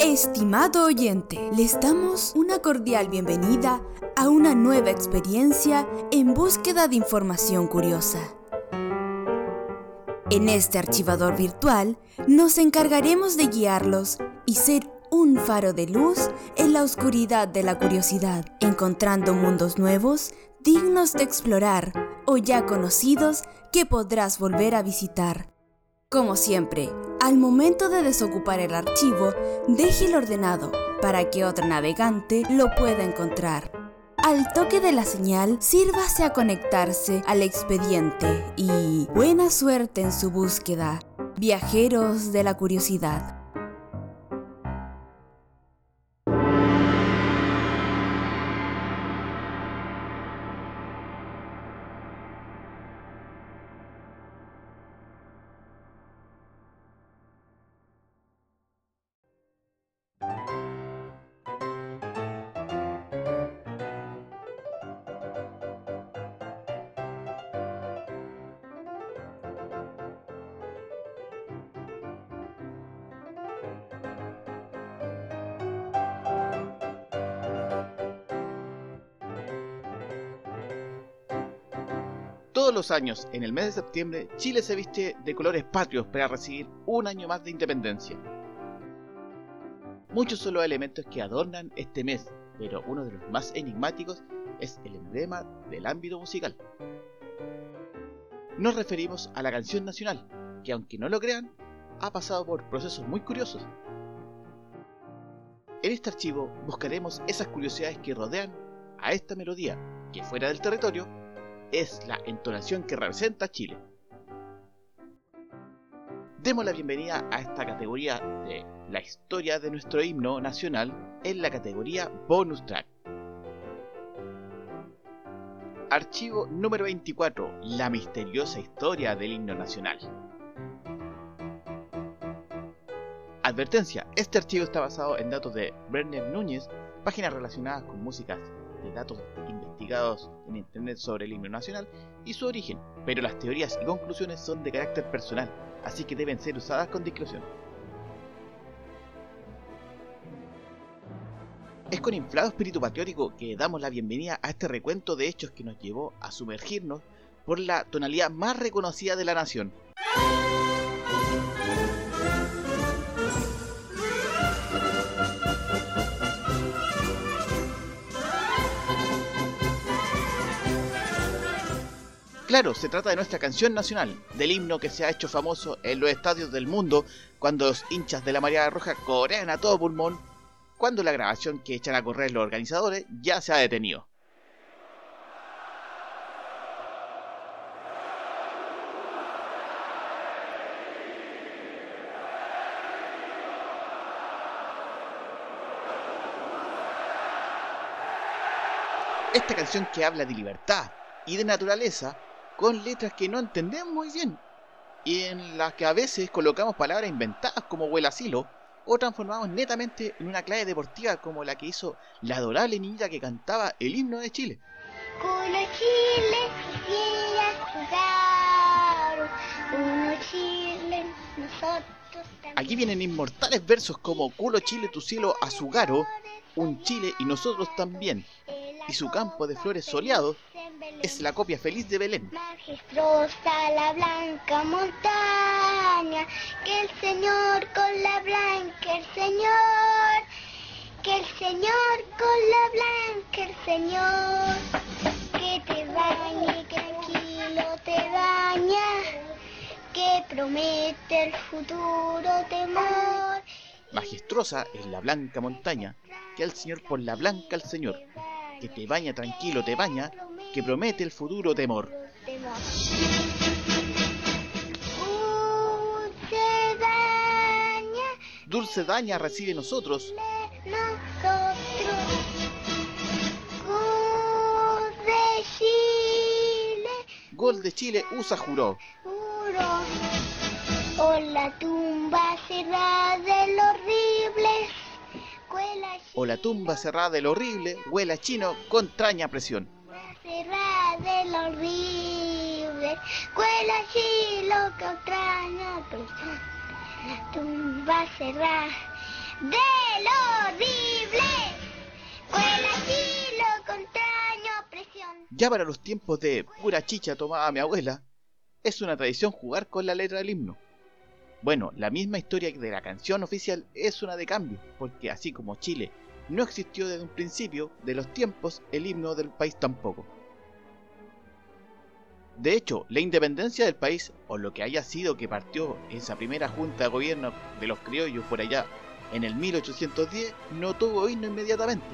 Estimado oyente, les damos una cordial bienvenida a una nueva experiencia en búsqueda de información curiosa. En este archivador virtual nos encargaremos de guiarlos y ser un faro de luz en la oscuridad de la curiosidad, encontrando mundos nuevos dignos de explorar o ya conocidos que podrás volver a visitar. Como siempre, al momento de desocupar el archivo, déjelo ordenado para que otro navegante lo pueda encontrar. Al toque de la señal, sírvase a conectarse al expediente y buena suerte en su búsqueda, viajeros de la curiosidad. Todos los años, en el mes de septiembre, Chile se viste de colores patrios para recibir un año más de independencia. Muchos son los elementos que adornan este mes, pero uno de los más enigmáticos es el emblema del ámbito musical. Nos referimos a la canción nacional, que aunque no lo crean, ha pasado por procesos muy curiosos. En este archivo buscaremos esas curiosidades que rodean a esta melodía, que fuera del territorio es la entonación que representa Chile. Demos la bienvenida a esta categoría de la historia de nuestro himno nacional en la categoría Bonus Track. Archivo número 24. La misteriosa historia del himno nacional. Advertencia, este archivo está basado en datos de Brenner Núñez, páginas relacionadas con músicas datos investigados en Internet sobre el himno nacional y su origen, pero las teorías y conclusiones son de carácter personal, así que deben ser usadas con discreción. Es con inflado espíritu patriótico que damos la bienvenida a este recuento de hechos que nos llevó a sumergirnos por la tonalidad más reconocida de la nación. Claro, se trata de nuestra canción nacional, del himno que se ha hecho famoso en los estadios del mundo cuando los hinchas de la Marea Roja corean a todo pulmón, cuando la grabación que echan a correr los organizadores ya se ha detenido. Esta canción que habla de libertad y de naturaleza con letras que no entendemos muy bien y en las que a veces colocamos palabras inventadas como huela asilo o transformamos netamente en una clave deportiva como la que hizo la adorable niña que cantaba el himno de Chile. Chile, Chile, Aquí vienen inmortales versos como Culo Chile, tu cielo azugaro, un Chile y nosotros también, y su campo de flores soleados es la copia feliz de Belén. Majestuosa la blanca montaña, que el Señor con la blanca, el Señor, que el Señor con la blanca, el Señor, que te bañe, que tranquilo te baña, que promete el futuro temor. Majestuosa es la blanca montaña, que el Señor por la blanca el Señor, que te baña tranquilo te baña, que promete el futuro temor. Dulce daña, recibe nosotros. Gol de Chile, usa juró. O la tumba cerrada del horrible. O la tumba cerrada del horrible huela chino con traña presión. Cerrada del horrible. Cuela chilo que extraña persona. Tumba cerrada. del horrible. Cuela Chilo contra presión. Ya para los tiempos de pura chicha tomaba mi abuela, es una tradición jugar con la letra del himno. Bueno, la misma historia de la canción oficial es una de cambio, porque así como Chile no existió desde un principio de los tiempos, el himno del país tampoco. De hecho, la independencia del país, o lo que haya sido que partió esa primera junta de gobierno de los criollos por allá en el 1810, no tuvo himno inmediatamente.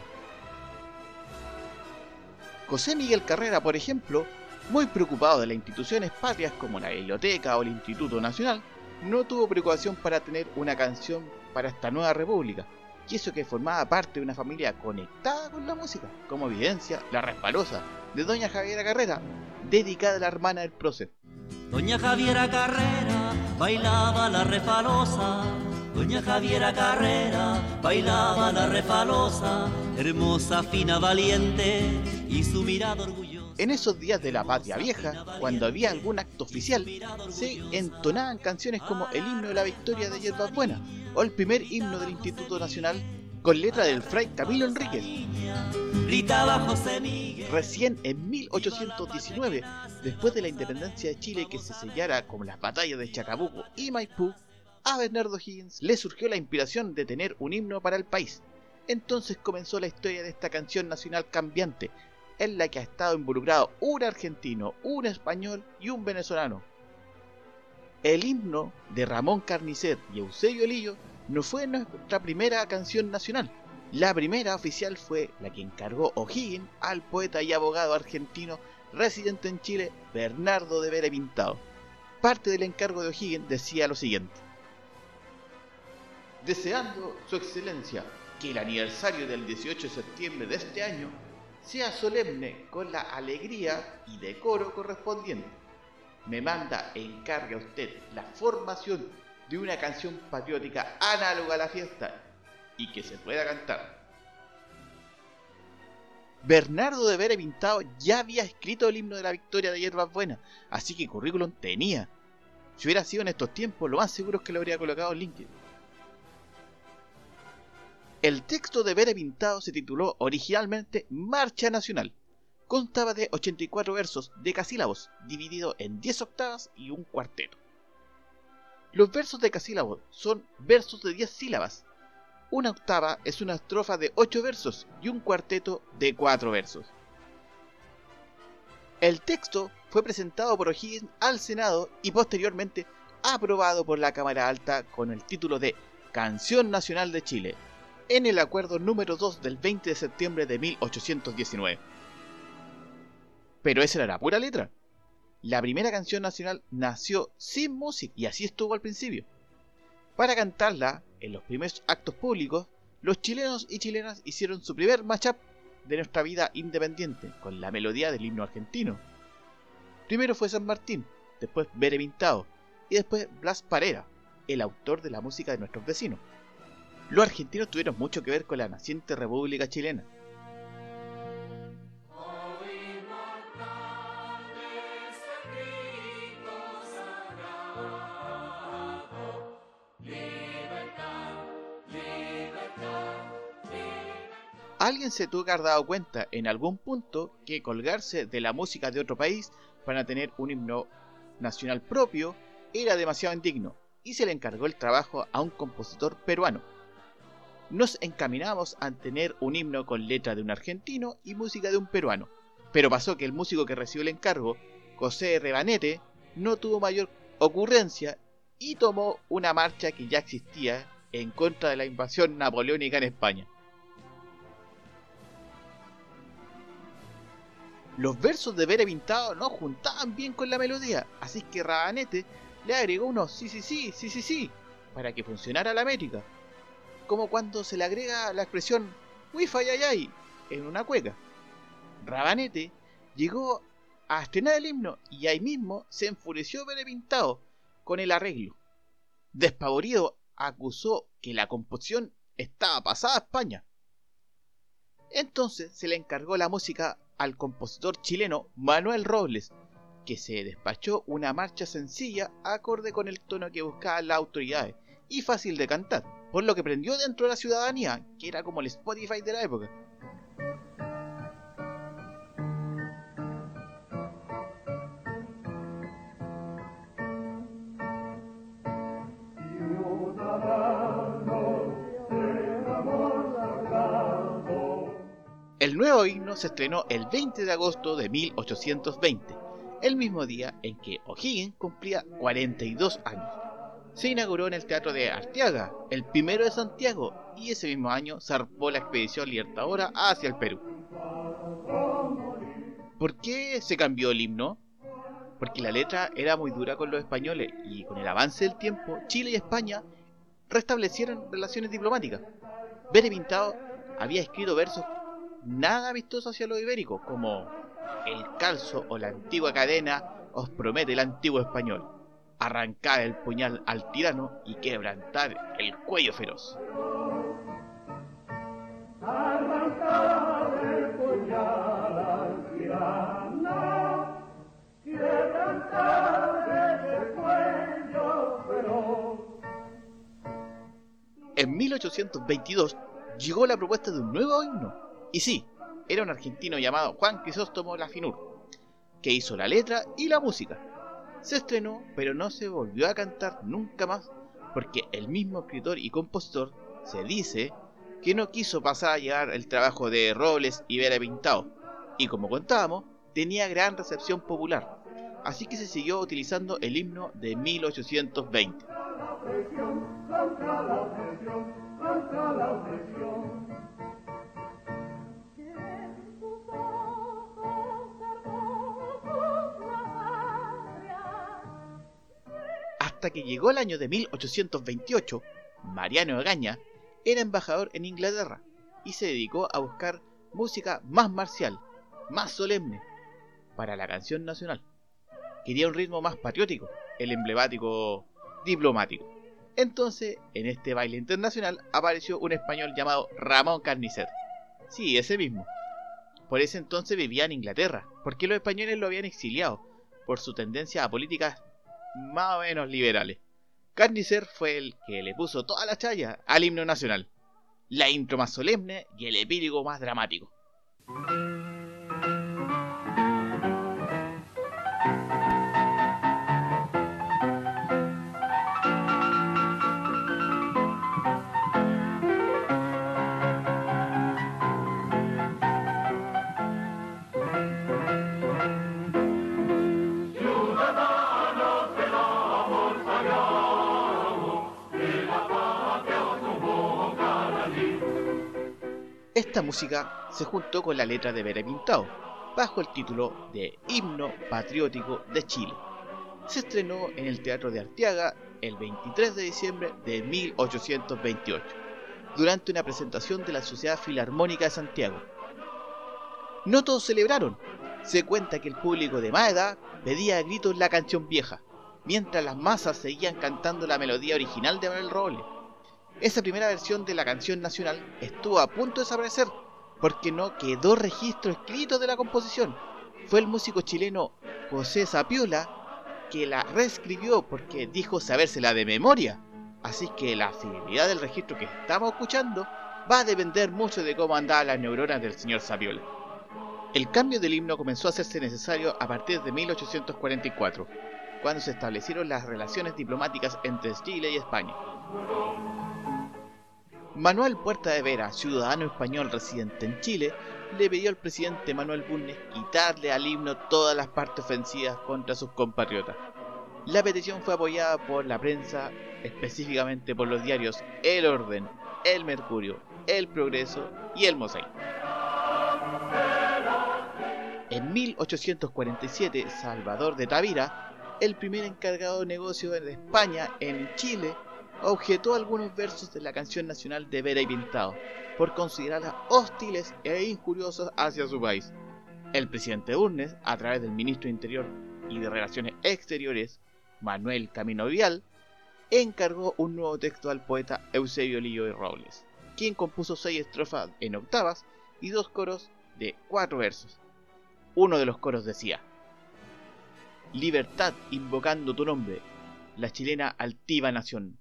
José Miguel Carrera, por ejemplo, muy preocupado de las instituciones patrias como la Biblioteca o el Instituto Nacional, no tuvo preocupación para tener una canción para esta nueva república, y eso que formaba parte de una familia conectada con la música, como evidencia la resbalosa de Doña Javiera Carrera, dedicada a la hermana del prócer. Doña Javiera Carrera bailaba la refalosa, Doña Javiera Carrera bailaba la refalosa, hermosa, fina, valiente y su mirada orgullosa. En esos días de la patria vieja, cuando había algún acto oficial, se entonaban canciones como el himno de la victoria de Hierbas Buenas o el primer himno del Instituto Nacional con letra del fray Camilo Enríquez. Recién en 1819, después de la independencia de Chile que se sellara como las batallas de Chacabuco y Maipú, a Bernardo Higgins le surgió la inspiración de tener un himno para el país. Entonces comenzó la historia de esta canción nacional cambiante, en la que ha estado involucrado un argentino, un español y un venezolano. El himno de Ramón Carnicer y Eusebio Lillo no fue nuestra primera canción nacional. La primera oficial fue la que encargó O'Higgins al poeta y abogado argentino residente en Chile, Bernardo de Vera Pintado. Parte del encargo de O'Higgins decía lo siguiente. Deseando su excelencia que el aniversario del 18 de septiembre de este año sea solemne con la alegría y decoro correspondiente. Me manda e encarga a usted la formación de una canción patriótica análoga a la fiesta y que se pueda cantar. Bernardo de Vera Pintado ya había escrito el himno de la victoria de Hierbas Buenas, así que currículum tenía. Si hubiera sido en estos tiempos, lo más seguro es que lo habría colocado en LinkedIn. El texto de Vera Pintado se tituló originalmente Marcha Nacional. Constaba de 84 versos decasílabos, dividido en 10 octavas y un cuarteto. Los versos decasílabos son versos de 10 sílabas. Una octava es una estrofa de 8 versos y un cuarteto de 4 versos. El texto fue presentado por O'Higgins al Senado y posteriormente aprobado por la Cámara Alta con el título de Canción Nacional de Chile, en el acuerdo número 2 del 20 de septiembre de 1819. Pero esa era la pura letra. La primera canción nacional nació sin música y así estuvo al principio. Para cantarla, en los primeros actos públicos, los chilenos y chilenas hicieron su primer matchup de nuestra vida independiente con la melodía del himno argentino. Primero fue San Martín, después Bere Pintado y después Blas Parera, el autor de la música de nuestros vecinos los argentinos tuvieron mucho que ver con la naciente República Chilena. Alguien se tuvo que haber dado cuenta en algún punto que colgarse de la música de otro país para tener un himno nacional propio era demasiado indigno y se le encargó el trabajo a un compositor peruano, nos encaminamos a tener un himno con letra de un argentino y música de un peruano. Pero pasó que el músico que recibió el encargo, José Rebanete, no tuvo mayor ocurrencia y tomó una marcha que ya existía en contra de la invasión napoleónica en España. Los versos de Bere Pintado no juntaban bien con la melodía, así que Rabanete le agregó unos sí, sí, sí, sí, sí, sí, para que funcionara la métrica como cuando se le agrega la expresión wifi ay en una cueca. Rabanete llegó a estrenar el himno y ahí mismo se enfureció Pere Pintado con el arreglo. Despavorido acusó que la composición estaba pasada a España. Entonces se le encargó la música al compositor chileno Manuel Robles, que se despachó una marcha sencilla acorde con el tono que buscaban las autoridades y fácil de cantar, por lo que prendió dentro de la ciudadanía, que era como el Spotify de la época. Himno se estrenó el 20 de agosto de 1820, el mismo día en que O'Higgins cumplía 42 años. Se inauguró en el Teatro de Arteaga, el primero de Santiago, y ese mismo año zarpó la expedición Libertadora hacia el Perú. ¿Por qué se cambió el himno? Porque la letra era muy dura con los españoles y con el avance del tiempo, Chile y España restablecieron relaciones diplomáticas. Bere Pintado había escrito versos nada vistoso hacia los ibéricos, como el calzo o la antigua cadena os promete el antiguo español, arrancar el puñal al tirano y quebrantar el cuello feroz. En 1822 llegó la propuesta de un nuevo himno, y sí, era un argentino llamado Juan Crisóstomo Lafinur, que hizo la letra y la música. Se estrenó, pero no se volvió a cantar nunca más, porque el mismo escritor y compositor se dice que no quiso pasar a llevar el trabajo de Robles y Vera Pintado, y como contábamos, tenía gran recepción popular, así que se siguió utilizando el himno de 1820. Hasta que llegó el año de 1828, Mariano Agaña era embajador en Inglaterra y se dedicó a buscar música más marcial, más solemne, para la canción nacional. Quería un ritmo más patriótico, el emblemático diplomático. Entonces, en este baile internacional apareció un español llamado Ramón Carnicer. Sí, ese mismo. Por ese entonces vivía en Inglaterra, porque los españoles lo habían exiliado por su tendencia a políticas más o menos liberales. Carnicer fue el que le puso toda la chaya al himno nacional, la intro más solemne y el epílogo más dramático. Esta música se juntó con la letra de Bere Pintado, bajo el título de Himno Patriótico de Chile. Se estrenó en el Teatro de Arteaga el 23 de diciembre de 1828, durante una presentación de la Sociedad Filarmónica de Santiago. No todos celebraron. Se cuenta que el público de más pedía a gritos la canción vieja, mientras las masas seguían cantando la melodía original de Manuel Robles esa primera versión de la canción nacional estuvo a punto de desaparecer porque no quedó registro escrito de la composición. Fue el músico chileno José Sapiola que la reescribió porque dijo sabérsela de memoria. Así que la fidelidad del registro que estamos escuchando va a depender mucho de cómo andaban las neuronas del señor Sapiola. El cambio del himno comenzó a hacerse necesario a partir de 1844, cuando se establecieron las relaciones diplomáticas entre Chile y España. Manuel Puerta de Vera, ciudadano español residente en Chile, le pidió al presidente Manuel Bulnes quitarle al himno todas las partes ofensivas contra sus compatriotas. La petición fue apoyada por la prensa, específicamente por los diarios El Orden, El Mercurio, El Progreso y El Mosaico. En 1847, Salvador de Tavira, el primer encargado de negocio de España en Chile, objetó algunos versos de la canción nacional de Vera y Pintado por considerarlas hostiles e injuriosas hacia su país. El presidente Urnes, a través del ministro de Interior y de Relaciones Exteriores, Manuel Camino Vial, encargó un nuevo texto al poeta Eusebio Lillo y Robles, quien compuso seis estrofas en octavas y dos coros de cuatro versos. Uno de los coros decía, Libertad invocando tu nombre, la chilena altiva nación,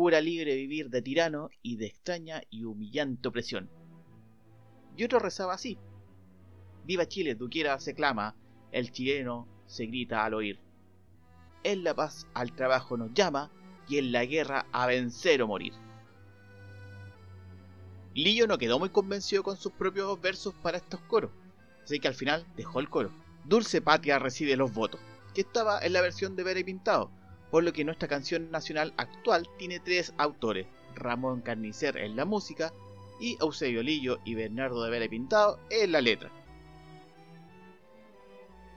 jura libre vivir de tirano y de extraña y humillante opresión. Y otro rezaba así. Viva Chile, Duquiera se clama, el chileno se grita al oír. En la paz al trabajo nos llama y en la guerra a vencer o morir. Lillo no quedó muy convencido con sus propios versos para estos coros, así que al final dejó el coro. Dulce Patria recibe los votos, que estaba en la versión de Vera y Pintado, por lo que nuestra canción nacional actual tiene tres autores, Ramón Carnicer en la música y Eusebio Lillo y Bernardo de y Pintado en la letra.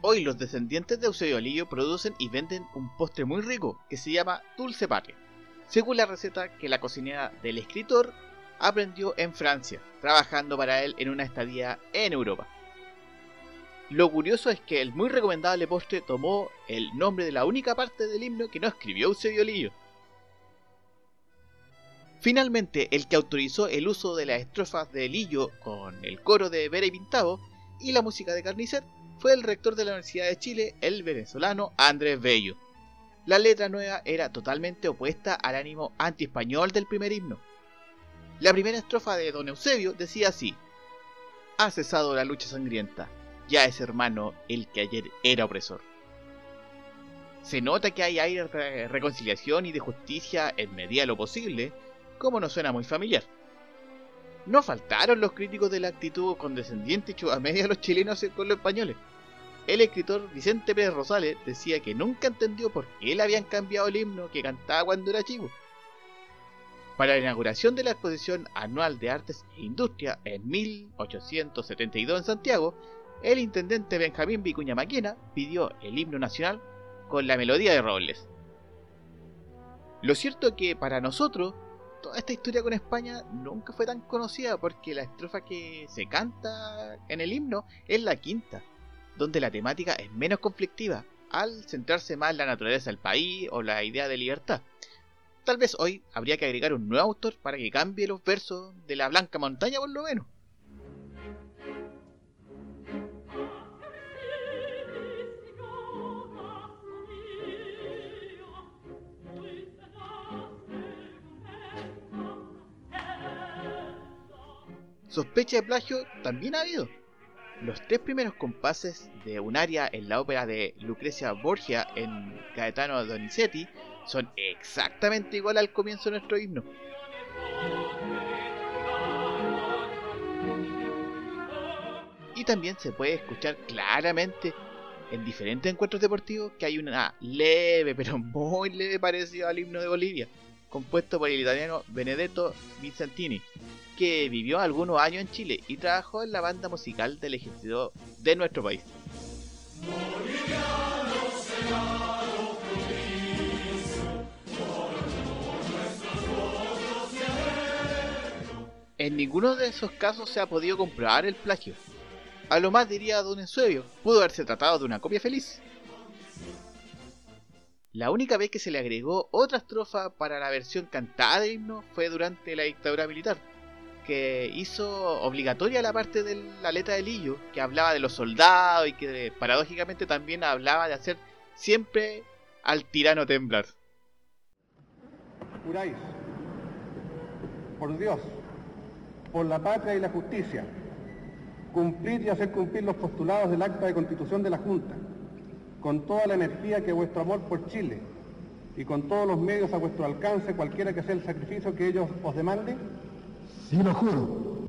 Hoy los descendientes de Eusebio Lillo producen y venden un postre muy rico que se llama Dulce Patria, según la receta que la cocinera del escritor aprendió en Francia, trabajando para él en una estadía en Europa. Lo curioso es que el muy recomendable postre tomó el nombre de la única parte del himno que no escribió Eusebio Lillo. Finalmente, el que autorizó el uso de las estrofas de Lillo con el coro de Vera y Pintado y la música de Carnicer fue el rector de la Universidad de Chile, el venezolano Andrés Bello. La letra nueva era totalmente opuesta al ánimo anti-español del primer himno. La primera estrofa de Don Eusebio decía así: Ha cesado la lucha sangrienta, ya es hermano el que ayer era opresor. Se nota que hay aire de reconciliación y de justicia en medida de lo posible, como nos suena muy familiar. No faltaron los críticos de la actitud condescendiente y a de los chilenos con los españoles. El escritor Vicente Pérez Rosales decía que nunca entendió por qué le habían cambiado el himno que cantaba cuando era chico. Para la inauguración de la exposición anual de artes e industria en 1872 en Santiago, el intendente Benjamín Vicuña Maquena pidió el himno nacional con la melodía de Robles. Lo cierto es que para nosotros toda esta historia con España nunca fue tan conocida porque la estrofa que se canta en el himno es la quinta, donde la temática es menos conflictiva al centrarse más en la naturaleza del país o la idea de libertad. Tal vez hoy habría que agregar un nuevo autor para que cambie los versos de la Blanca Montaña por lo menos. Sospecha de plagio también ha habido. Los tres primeros compases de un aria en la ópera de Lucrecia Borgia en Gaetano Donizetti son exactamente igual al comienzo de nuestro himno. Y también se puede escuchar claramente en diferentes encuentros deportivos que hay una leve, pero muy leve parecido al himno de Bolivia, compuesto por el italiano Benedetto Vicentini, que vivió algunos años en Chile y trabajó en la banda musical del ejército de nuestro país. En ninguno de esos casos se ha podido comprobar el plagio. A lo más diría Don Eusebio, pudo haberse tratado de una copia feliz. La única vez que se le agregó otra estrofa para la versión cantada del himno fue durante la dictadura militar, que hizo obligatoria la parte de la letra del Lillo, que hablaba de los soldados y que paradójicamente también hablaba de hacer siempre al tirano temblar. Juráis, por Dios, por la patria y la justicia, cumplir y hacer cumplir los postulados del acta de constitución de la Junta, con toda la energía que vuestro amor por Chile y con todos los medios a vuestro alcance, cualquiera que sea el sacrificio que ellos os demanden, lo juro.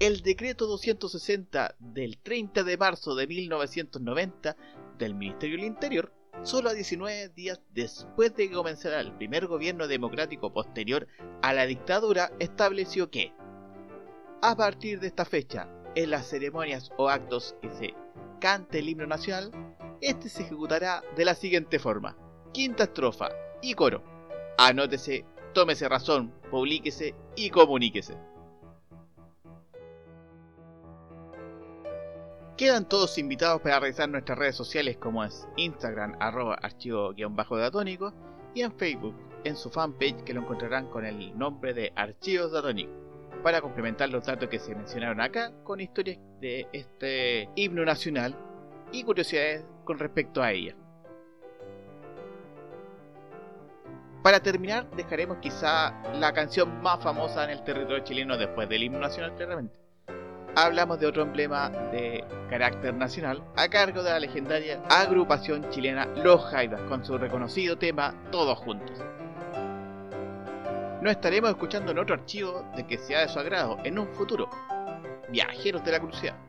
El decreto 260 del 30 de marzo de 1990 del Ministerio del Interior, solo a 19 días después de que comenzara el primer gobierno democrático posterior a la dictadura, estableció que, a partir de esta fecha, en las ceremonias o actos que se cante el himno nacional, este se ejecutará de la siguiente forma: quinta estrofa y coro. Anótese, tómese razón, publíquese y comuníquese. Quedan todos invitados para revisar nuestras redes sociales como es Instagram arroba archivo-datónico y en Facebook en su fanpage que lo encontrarán con el nombre de Archivos Datónicos para complementar los datos que se mencionaron acá con historias de este himno nacional y curiosidades con respecto a ella. Para terminar, dejaremos quizá la canción más famosa en el territorio chileno después del himno nacional, claramente. Hablamos de otro emblema de carácter nacional a cargo de la legendaria agrupación chilena Los Jaidas, con su reconocido tema Todos Juntos. Nos estaremos escuchando en otro archivo de que sea de su agrado en un futuro. Viajeros de la Crucial.